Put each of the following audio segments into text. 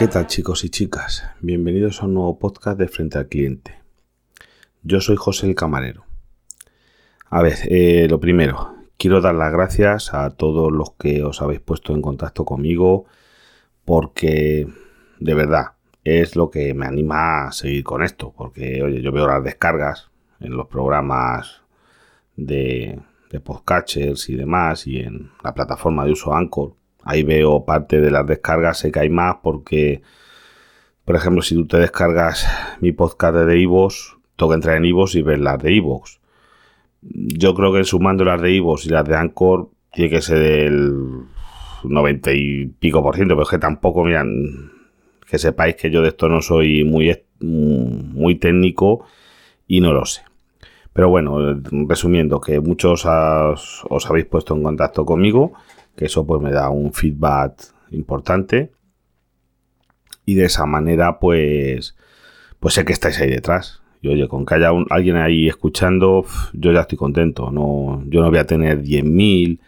¿Qué tal chicos y chicas? Bienvenidos a un nuevo podcast de Frente al Cliente. Yo soy José el Camarero. A ver, eh, lo primero, quiero dar las gracias a todos los que os habéis puesto en contacto conmigo porque de verdad es lo que me anima a seguir con esto. Porque, oye, yo veo las descargas en los programas de, de podcatchers y demás y en la plataforma de uso Anchor. Ahí veo parte de las descargas, sé que hay más porque, por ejemplo, si tú te descargas mi podcast de Ivos, que entrar en Ivos y ver las de Ivos. Yo creo que sumando las de Ivos y las de Anchor tiene que ser el 90 y pico por ciento, pero es que tampoco, miran, que sepáis que yo de esto no soy muy, muy técnico y no lo sé. Pero bueno, resumiendo, que muchos os, habéis puesto en contacto conmigo, que eso pues me da un feedback importante. Y de esa manera, pues, pues sé que estáis ahí detrás. Y oye, con que haya alguien ahí escuchando, yo ya estoy contento. No, yo no voy a tener 10.000,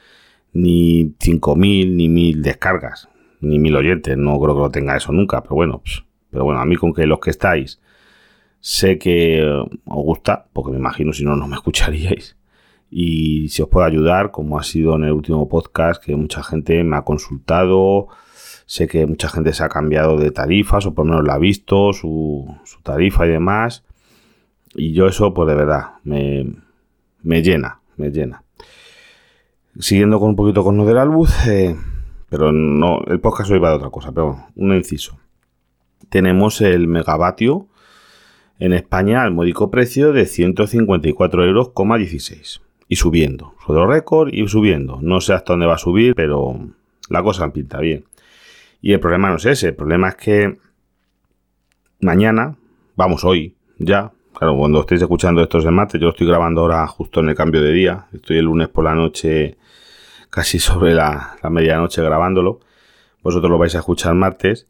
ni 5.000, ni 1.000 descargas, ni 1.000 oyentes. No creo que lo tenga eso nunca, pero bueno, pero bueno, a mí con que los que estáis Sé que os gusta, porque me imagino si no, no me escucharíais. Y si os puedo ayudar, como ha sido en el último podcast, que mucha gente me ha consultado. Sé que mucha gente se ha cambiado de tarifas, o por lo menos la ha visto, su, tarifa y demás. Y yo eso, pues de verdad, me, llena, me llena. Siguiendo con un poquito con lo del albuz, eh, pero no, el podcast hoy va de otra cosa, pero un inciso. Tenemos el megavatio en España al módico precio de 154 euros, y subiendo. Suelo récord y subiendo. No sé hasta dónde va a subir, pero la cosa pinta bien. Y el problema no es ese, el problema es que mañana, vamos hoy, ya, claro, cuando estéis escuchando estos martes, yo lo estoy grabando ahora justo en el cambio de día, estoy el lunes por la noche, casi sobre la, medianoche grabándolo, vosotros lo vais a escuchar martes,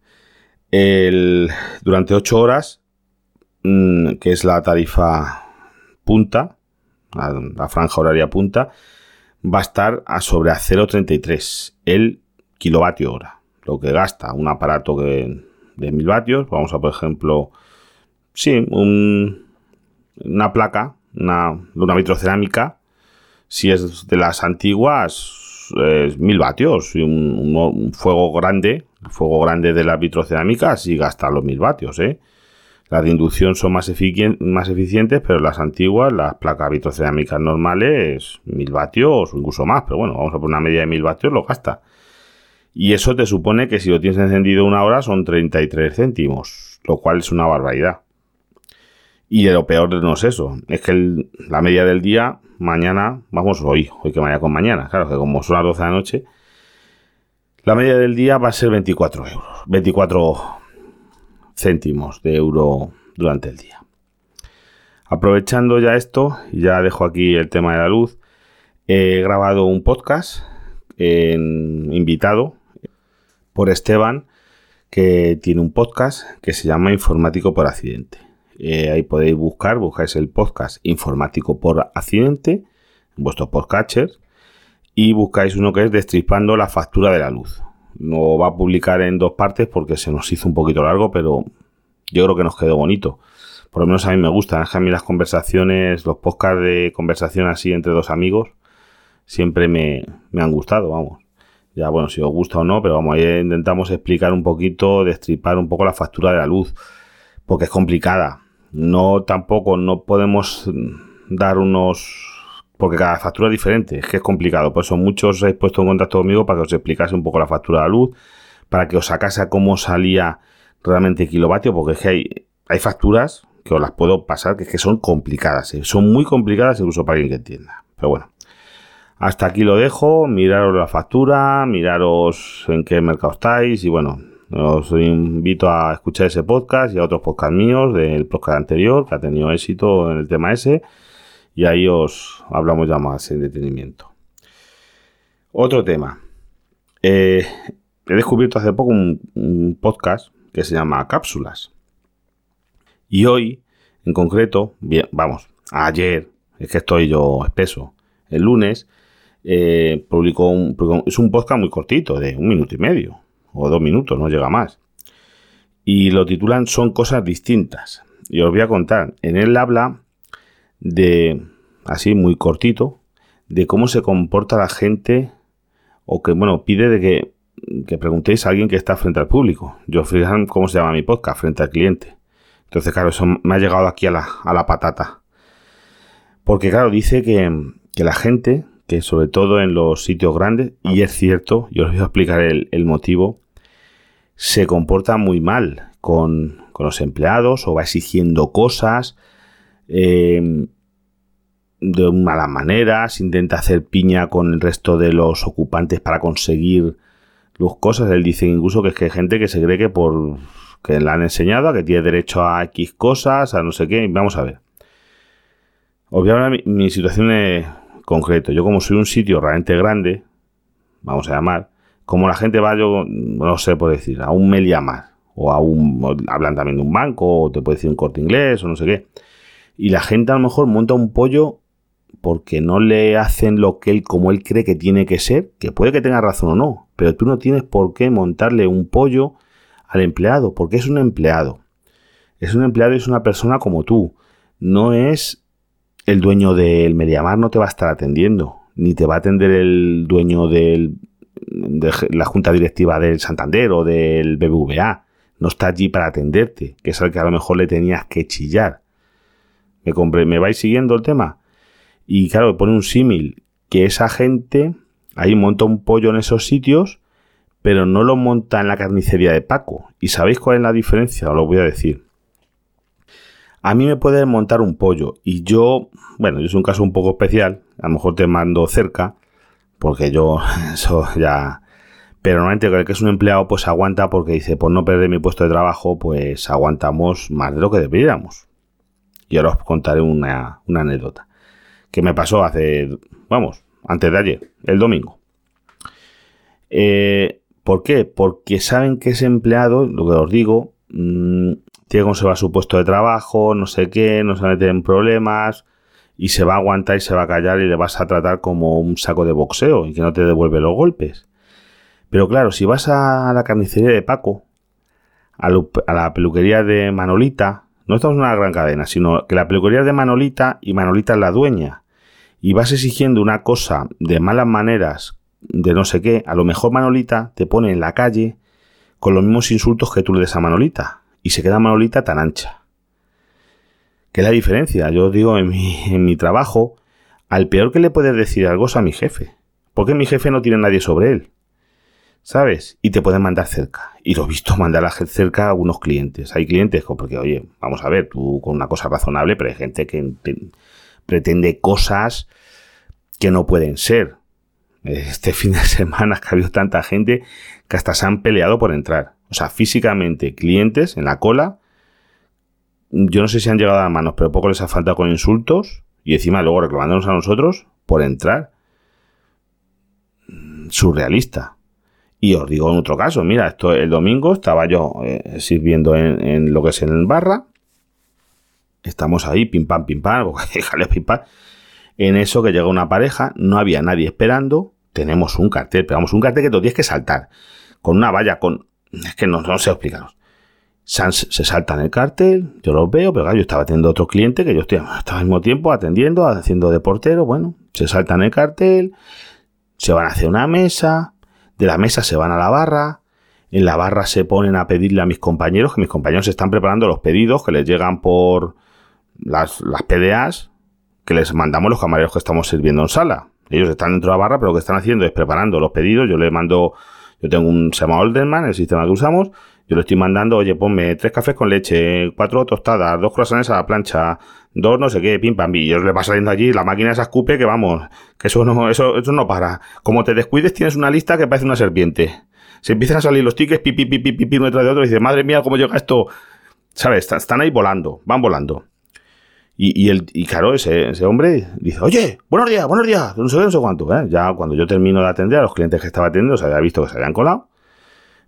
el, durante 8 horas Mm, que es la tarifa punta, la, franja horaria punta, va a estar a sobre a 0,33 el kilovatio hora. Lo que gasta un aparato de 1000 vatios, vamos a por ejemplo, sí, una placa, una, una vitrocerámica, si es de las antiguas, es 1000 vatios, y un, fuego grande, fuego grande de la vitrocerámica, sí gasta los 1000 vatios, ¿eh? Las de inducción son más, más eficientes, pero las antiguas, las placas vitrocerámicas normales, 1000 vatios o incluso más, pero bueno, vamos a poner una media de 1000 vatios, lo gasta. Y eso te supone que si lo tienes encendido una hora son 33 céntimos, lo cual es una barbaridad. Y lo peor no es eso, es que la media del día, mañana, vamos hoy, hoy que vaya con mañana, claro que como son las 12 de la noche, la media del día va a ser 24 euros, 24 céntimos de euro durante el día. Aprovechando ya esto, ya dejo aquí el tema de la luz, he grabado un podcast invitado por Esteban, que tiene un podcast que se llama Informático por Accidente. Eh, ahí podéis buscar, buscáis el podcast Informático por Accidente en vuestro podcatcher y buscáis uno que es Destripando la factura de la luz. No va a publicar en dos partes porque se nos hizo un poquito largo, pero yo creo que nos quedó bonito. Por lo menos a mí me gustan. Es a mí las conversaciones, los podcasts de conversación así entre dos amigos, siempre me, han gustado, vamos. Ya, bueno, si os gusta o no, pero vamos, ahí intentamos explicar un poquito, destripar un poco la factura de la luz, porque es complicada. No, tampoco, no podemos dar unos porque cada factura es diferente, es que es complicado. Por eso muchos os habéis puesto en contacto conmigo para que os explicase un poco la factura de la luz, para que os sacase cómo salía realmente kilovatio, porque es que hay, hay facturas que os las puedo pasar que, es que son complicadas, ¿eh? son muy complicadas incluso para alguien que entienda. Pero bueno, hasta aquí lo dejo, miraros la factura, miraros en qué mercado estáis y bueno, os invito a escuchar ese podcast y a otros podcasts míos del podcast anterior que ha tenido éxito en el tema ese y ahí os hablamos ya más en detenimiento. Otro tema. Eh, he descubierto hace poco un, podcast que se llama Cápsulas. Y hoy, en concreto, bien, vamos, ayer, es que estoy yo espeso, el lunes, eh, publicó un, es un podcast muy cortito, de un minuto y medio, o dos minutos, no llega más. y lo titulan Son cosas distintas. Y os voy a contar. En él habla de, así muy cortito, de cómo se comporta la gente o que, bueno, pide de que, que preguntéis a alguien que está frente al público. Yo, fijan cómo se llama mi podcast, frente al cliente. Entonces, claro, eso me ha llegado aquí a la, a la patata. Porque, claro, dice que, que, la gente, que sobre todo en los sitios grandes, y es cierto, yo os voy a explicar el, el motivo, se comporta muy mal con, con, los empleados o va exigiendo cosas. Eh, de malas maneras, intenta hacer piña con el resto de los ocupantes para conseguir las cosas. Él dice incluso que es que hay gente que se cree que por que le han enseñado a que tiene derecho a X cosas, a no sé qué. Vamos a ver. Os voy a hablar mi, mi situación en concreto. Yo como soy un sitio realmente grande, vamos a llamar, como la gente va, yo no sé por decir, a un Meliamar, o a un, hablan también de un banco, o te puede decir un corte inglés, o no sé qué. Y la gente a lo mejor monta un pollo porque no le hacen lo que él, como él cree que tiene que ser, que puede que tenga razón o no, pero tú no tienes por qué montarle un pollo al empleado, porque es un empleado. Es un empleado y es una persona como tú. No es el dueño del Mediamar, no te va a estar atendiendo, ni te va a atender el dueño de la junta directiva del Santander o del BBVA. No está allí para atenderte, que es al que a lo mejor le tenías que chillar. ¿Me, ¿Me vais siguiendo el tema? Y claro, pone un símil que esa gente ahí monta un pollo en esos sitios, pero no lo monta en la carnicería de Paco. ¿Y sabéis cuál es la diferencia? Os lo voy a decir. A mí me puede montar un pollo y yo, bueno, es un caso un poco especial, a lo mejor te mando cerca, porque yo, eso ya... Pero normalmente el que es un empleado pues aguanta porque dice, por no perder mi puesto de trabajo, pues aguantamos más de lo que deberíamos. Y ahora os contaré una, una anécdota que me pasó hace, vamos, antes de ayer, el domingo. Eh, ¿Por qué? Porque saben que ese empleado, lo que os digo, mmm, tiene que conservar su puesto de trabajo, no sé qué, no se va en problemas y se va a aguantar y se va a callar y le vas a tratar como un saco de boxeo y que no te devuelve los golpes. Pero claro, si vas a la carnicería de Paco, a la peluquería de Manolita, no estamos en una gran cadena, sino que la peluquería es de Manolita y Manolita es la dueña y vas exigiendo una cosa de malas maneras, de no sé qué, a lo mejor Manolita te pone en la calle con los mismos insultos que tú le des a Manolita y se queda Manolita tan ancha. ¿Qué es la diferencia? Yo digo en mi, en mi trabajo, al peor que le puedes decir algo es a mi jefe, porque mi jefe no tiene nadie sobre él. ¿Sabes? Y te pueden mandar cerca. Y lo he visto mandar a cerca a algunos clientes. Hay clientes, porque, oye, vamos a ver, tú con una cosa razonable, pero hay gente que pretende cosas que no pueden ser. Este fin de semana que ha habido tanta gente que hasta se han peleado por entrar. O sea, físicamente, clientes en la cola. Yo no sé si han llegado a manos, pero poco les ha faltado con insultos. Y encima luego reclamándonos a nosotros por entrar. Surrealista. Y os digo en otro caso, mira, esto el domingo estaba yo eh, sirviendo en, lo que es en el barra Estamos ahí, pim pam, pim pam, pim pam. En eso que llega una pareja, no había nadie esperando, tenemos un cartel, pero vamos, un cartel que te tienes que saltar. Con una valla, con... Es que no, no sé explicaros. Se, se saltan el cartel, yo los veo, pero claro, yo estaba atendiendo a otro cliente que yo estoy, al mismo tiempo atendiendo, haciendo de portero, bueno, se saltan el cartel, se van hacia una mesa, de la mesa se van a la barra, en la barra se ponen a pedirle a mis compañeros, que mis compañeros están preparando los pedidos que les llegan por, las, las PDAs que les mandamos los camareros que estamos sirviendo en sala. Ellos están dentro de la barra, pero lo que están haciendo es preparando los pedidos. Yo le mando, yo tengo un, se llama Olderman, el sistema que usamos. Yo le estoy mandando, oye, ponme tres cafés con leche, cuatro tostadas, dos croissants a la plancha, dos no sé qué, pim pam, y ellos le va saliendo allí, la máquina esa escupe que vamos, que eso no, eso, eso no para. Como te descuides, tienes una lista que parece una serpiente. Se empiezan a salir los tickets, pipi, pipi, pipi, uno detrás de otro, y dices, madre mía, cómo llega esto. ¿Sabes? Están ahí volando, van volando. Y, y, el, y claro, ese, ese, hombre dice, oye, buenos días, buenos días, no sé, no sé cuánto. ¿eh? Ya cuando yo termino de atender a los clientes que estaba atendiendo, se había visto que se habían colado.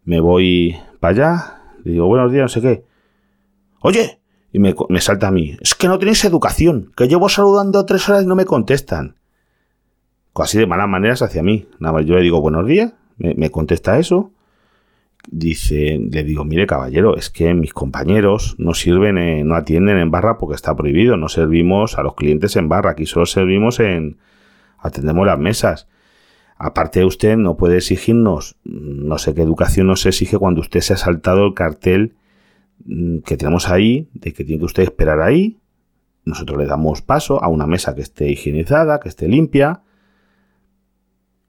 Me voy para allá, digo, buenos días, no sé qué. Oye, y me, me salta a mí, es que no tenéis educación, que llevo saludando tres horas y no me contestan. Así de malas maneras hacia mí. Nada más yo le digo, buenos días, me, me contesta eso. dice, le digo, mire caballero, es que mis compañeros no sirven, no atienden en barra porque está prohibido, no servimos a los clientes en barra, aquí solo servimos en, atendemos las mesas. Aparte usted no puede exigirnos, no sé qué educación nos exige cuando usted se ha saltado el cartel que tenemos ahí, de que tiene que usted esperar ahí, nosotros le damos paso a una mesa que esté higienizada, que esté limpia,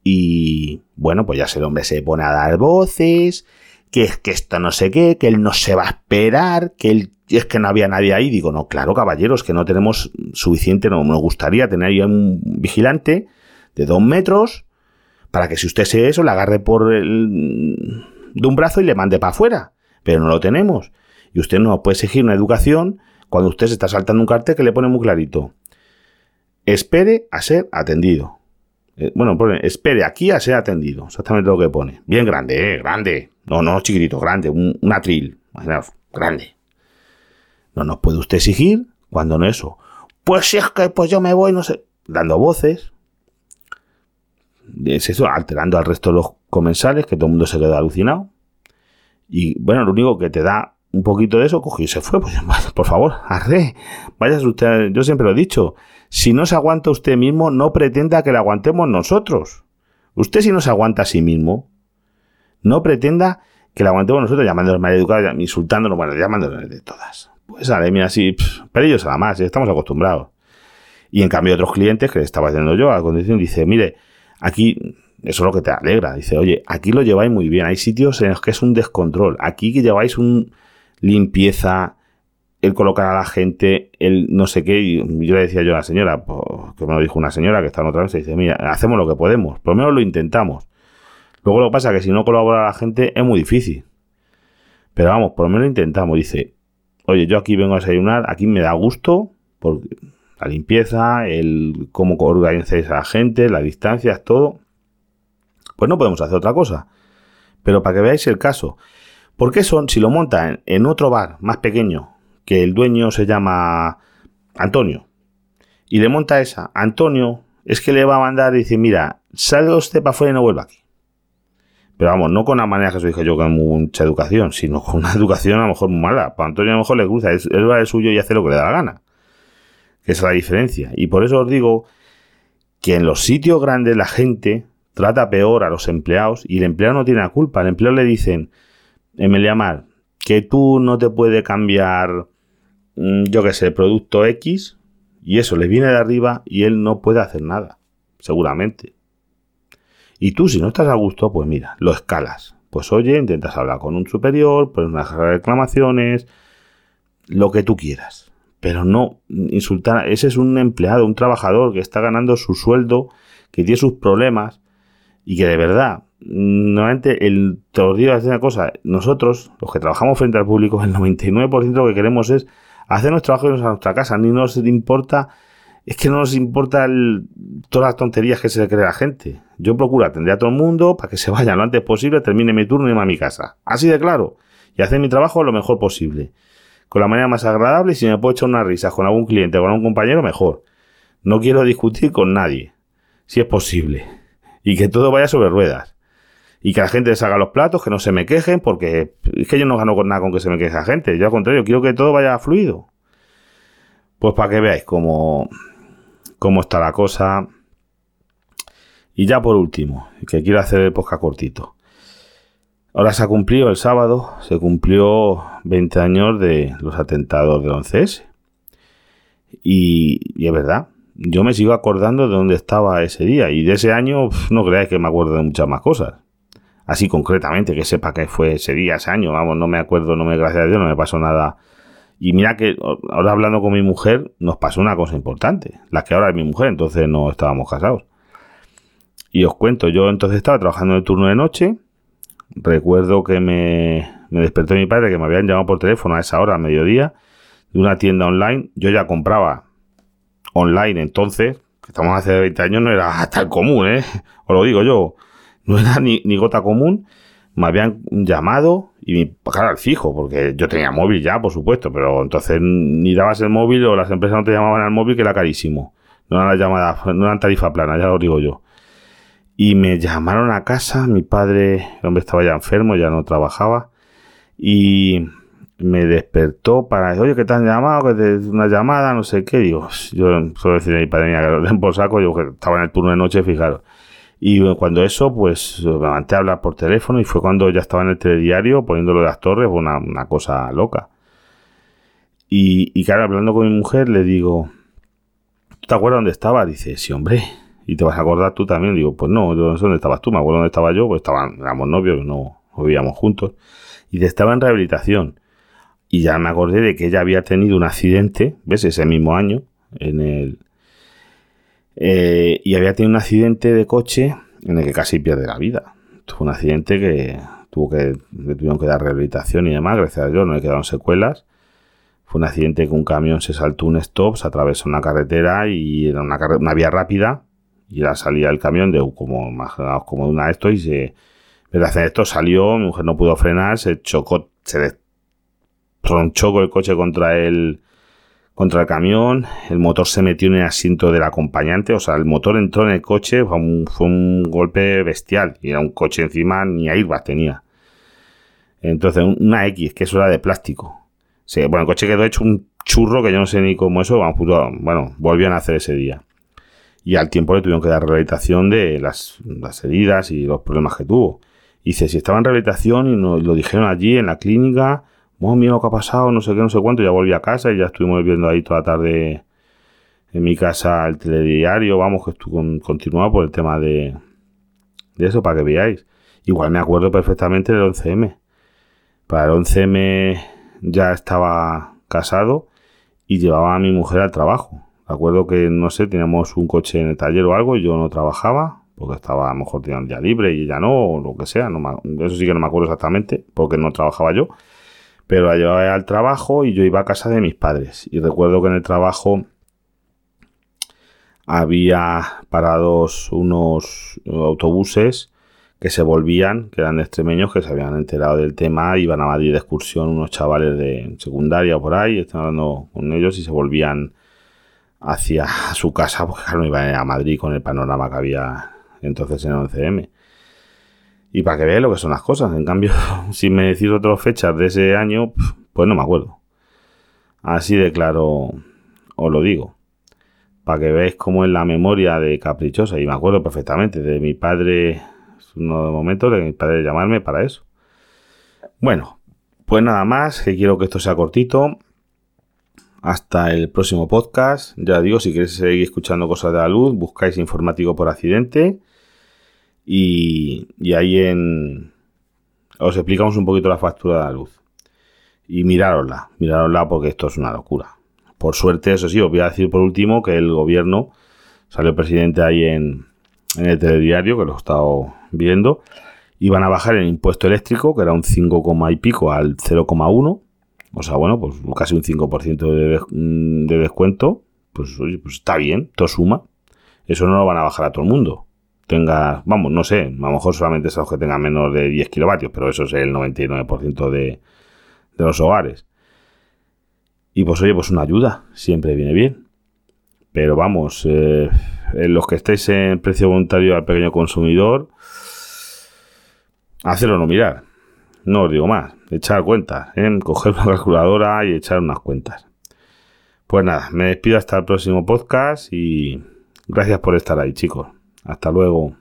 y bueno, pues ya el hombre se pone a dar voces, que es que esto no sé qué, que él no se va a esperar, que él es que no había nadie ahí. Digo, no, claro, caballeros, que no tenemos suficiente, no nos gustaría tener ahí un vigilante de dos metros para que si usted se eso, le agarre por el, de un brazo y le mande para afuera. Pero no lo tenemos. Y usted no puede exigir una educación cuando usted se está saltando un cartel que le pone muy clarito. Espere a ser atendido. Eh, bueno, espere aquí a ser atendido. Exactamente lo que pone. Bien grande, ¿eh? Grande. No, no chiquitito, grande. Un, atril. grande. No nos puede usted exigir cuando no eso. Pues si es que pues yo me voy, no sé. Dando voces. Es eso, alterando al resto de los comensales, que todo el mundo se queda alucinado. Y bueno, lo único que te da un poquito de eso, cogió y se fue. Pues por favor, arre. Vaya usted, yo siempre lo he dicho. Si no se aguanta usted mismo, no pretenda que le aguantemos nosotros. Usted si no se aguanta a sí mismo, no pretenda que le aguantemos nosotros llamándonos maleducados, insultándonos, bueno, llamándonos de todas. Pues sale, mira, así, pero ellos nada más, estamos acostumbrados. Y en cambio otros clientes que le estaba haciendo yo a la condición, dice, mire, aquí, eso es lo que te alegra, dice, oye, aquí lo lleváis muy bien, hay sitios en los que es un descontrol, aquí que lleváis un limpieza, el colocar a la gente, el no sé qué. Yo le decía yo a la señora, pues, que me lo dijo una señora que está en otra vez, y dice, mira, hacemos lo que podemos, por lo menos lo intentamos. Luego lo que pasa es que si no colabora la gente es muy difícil. Pero vamos, por lo menos lo intentamos. Dice, oye, yo aquí vengo a desayunar, aquí me da gusto, por la limpieza, el cómo organizáis a la gente, las distancias, todo. Pues no podemos hacer otra cosa. Pero para que veáis el caso, ¿por qué son, si lo montan en otro bar más pequeño, que el dueño se llama Antonio, y le monta esa, Antonio es que le va a mandar y dice, mira, salga usted para afuera y no vuelva aquí. Pero vamos, no con la manera que os dije yo con mucha educación, sino con una educación a lo mejor muy mala. Para Antonio a lo mejor le cruza, él va el suyo y hace lo que le da la gana. Que es la diferencia. Y por eso os digo que en los sitios grandes la gente trata peor a los empleados y el empleado no tiene la culpa. Al empleado le dicen, Emilia Mar, que tú no te puedes cambiar Mm, yo qué sé, producto X, y eso le viene de arriba y él no puede hacer nada, seguramente. Y tú, si no estás a gusto, pues mira, lo escalas. Pues oye, intentas hablar con un superior, pones unas reclamaciones, lo que tú quieras. Pero no insultar. Ese es un empleado, un trabajador que está ganando su sueldo, que tiene sus problemas y que de verdad, nuevamente, el, te os digo una cosa, nosotros, los que trabajamos frente al público, el 99% lo que queremos es hacer nuestro trabajo a nuestra casa. Ni nos importa, es que no nos importa todas las tonterías que se le cree la gente. Yo procuro atender a todo el mundo para que se vaya lo antes posible, termine mi turno y me a mi casa. Así de claro. Y hacer mi trabajo lo mejor posible. Con la manera más agradable y si me puedo echar una risa con algún cliente o con algún compañero, mejor. No quiero discutir con nadie, si es posible. Y que todo vaya sobre ruedas y que la gente les haga los platos, que no se me quejen, porque es que yo no gano con nada con que se me queje la gente. Yo al contrario, quiero que todo vaya fluido. Pues para que veáis cómo, cómo está la cosa. Y ya por último, que quiero hacer el podcast cortito. Ahora se ha cumplido el sábado, se cumplió 20 años de los atentados del 11S. Y, y es verdad, yo me sigo acordando de dónde estaba ese día. Y de ese año, no creáis que me acuerdo de muchas más cosas así concretamente, que sepa que fue ese día, ese año, vamos, no me acuerdo, no me, gracias a Dios, no me pasó nada. Y mira que ahora hablando con mi mujer, nos pasó una cosa importante, la que ahora es mi mujer, entonces no estábamos casados. Y os cuento, yo entonces estaba trabajando en el turno de noche, recuerdo que me, despertó mi padre, que me habían llamado por teléfono a esa hora, a mediodía, de una tienda online, yo ya compraba online entonces, que estamos hace 20 años, no era tan común, ¿eh? Os lo digo yo, no era ni, gota común, me habían llamado y claro, al fijo, porque yo tenía móvil ya, por supuesto, pero entonces ni dabas el móvil o las empresas no te llamaban al móvil que era carísimo. No eran las llamadas, no eran tarifa plana, ya lo digo yo. Y me llamaron a casa, mi padre, el hombre estaba ya enfermo, ya no trabajaba, y me despertó para decir, oye, ¿qué te llamado? Que una llamada, no sé qué. Digo, yo suelo decir a mi padre, que lo den por saco, yo que estaba en el turno de noche, fijaros. Y cuando eso, pues me levanté a hablar por teléfono y fue cuando ya estaba en el telediario poniéndolo de las torres, una, una cosa loca. Y, y claro, hablando con mi mujer, le digo, ¿tú te acuerdas dónde estaba? Dice, sí, hombre. Y te vas a acordar tú también. Digo, pues no, yo no sé dónde estabas tú, me acuerdo dónde estaba yo, pues estaban, éramos novios, no vivíamos juntos. Y estaba en rehabilitación. Y ya me acordé de que ella había tenido un accidente, ¿ves? Ese mismo año, en el... Eh, y había tenido un accidente de coche en el que casi pierde la vida. Fue un accidente que tuvo que, le tuvieron que dar rehabilitación y demás, gracias a Dios no le quedaron secuelas. Fue un accidente que un camión se saltó un stop, se atravesó una carretera y era una, una vía rápida y la salía el camión de como, como de una de esto y se... Pero hacer esto salió, mi mujer no pudo frenar, se chocó, se tronchó con el coche contra el, contra el camión, el motor se metió en el asiento del acompañante, o sea, el motor entró en el coche, fue un, golpe bestial, y era un coche encima, ni airbag tenía. Entonces, una X, que eso era de plástico. bueno, el coche quedó hecho un churro que yo no sé ni cómo eso, bueno, volvían a hacer ese día. Y al tiempo le tuvieron que dar rehabilitación de las, las heridas y los problemas que tuvo. Y dice, si estaba en rehabilitación y nos lo dijeron allí en la clínica, oh, mira lo que ha pasado, no sé qué, no sé cuánto, ya volví a casa y ya estuvimos viendo ahí toda la tarde en mi casa el telediario, vamos, que estuvo continuado por el tema de, eso, para que veáis. Igual me acuerdo perfectamente del 11M. Para el 11M ya estaba casado y llevaba a mi mujer al trabajo. Recuerdo que, no sé, teníamos un coche en el taller o algo y yo no trabajaba porque estaba a lo mejor tenía un día libre y ella no, o lo que sea. No eso sí que no me acuerdo exactamente porque no trabajaba yo pero la llevaba al trabajo y yo iba a casa de mis padres. Y recuerdo que en el trabajo había parados unos autobuses que se volvían, que eran extremeños, que se habían enterado del tema, iban a Madrid de excursión unos chavales de secundaria o por ahí, estaban hablando con ellos y se volvían hacia su casa, porque claro, no iban a Madrid con el panorama que había entonces en el 11M. Y para que veáis lo que son las cosas. En cambio, si me decís otras fechas de ese año, pues no me acuerdo. Así de claro os lo digo. Para que veáis cómo es la memoria de caprichosa. Y me acuerdo perfectamente de mi padre, uno de momentos de mi padre llamarme para eso. Bueno, pues nada más, que quiero que esto sea cortito. Hasta el próximo podcast. Ya digo, si queréis seguir escuchando cosas de la luz, buscáis informático por accidente y, ahí en, os explicamos un poquito la factura de la luz. Y mirárosla, mirárosla porque esto es una locura. Por suerte, eso sí, os voy a decir por último que el gobierno, salió presidente ahí en, el telediario, que lo he estado viendo, iban a bajar el impuesto eléctrico, que era un 5, y pico al 0,1. O sea, bueno, pues casi un 5% de, de descuento. Pues, pues está bien, todo suma. Eso no lo van a bajar a todo el mundo tenga, vamos, no sé, a lo mejor solamente es algo que tenga menos de 10 kilovatios, pero eso es el 99% de, de los hogares. Y pues oye, pues una ayuda, siempre viene bien. Pero vamos, eh, en los que estéis en precio voluntario al pequeño consumidor, hacerlo no mirar. No os digo más, echar cuentas, ¿eh? coger una calculadora y echar unas cuentas. Pues nada, me despido hasta el próximo podcast y gracias por estar ahí, chicos. Hasta luego.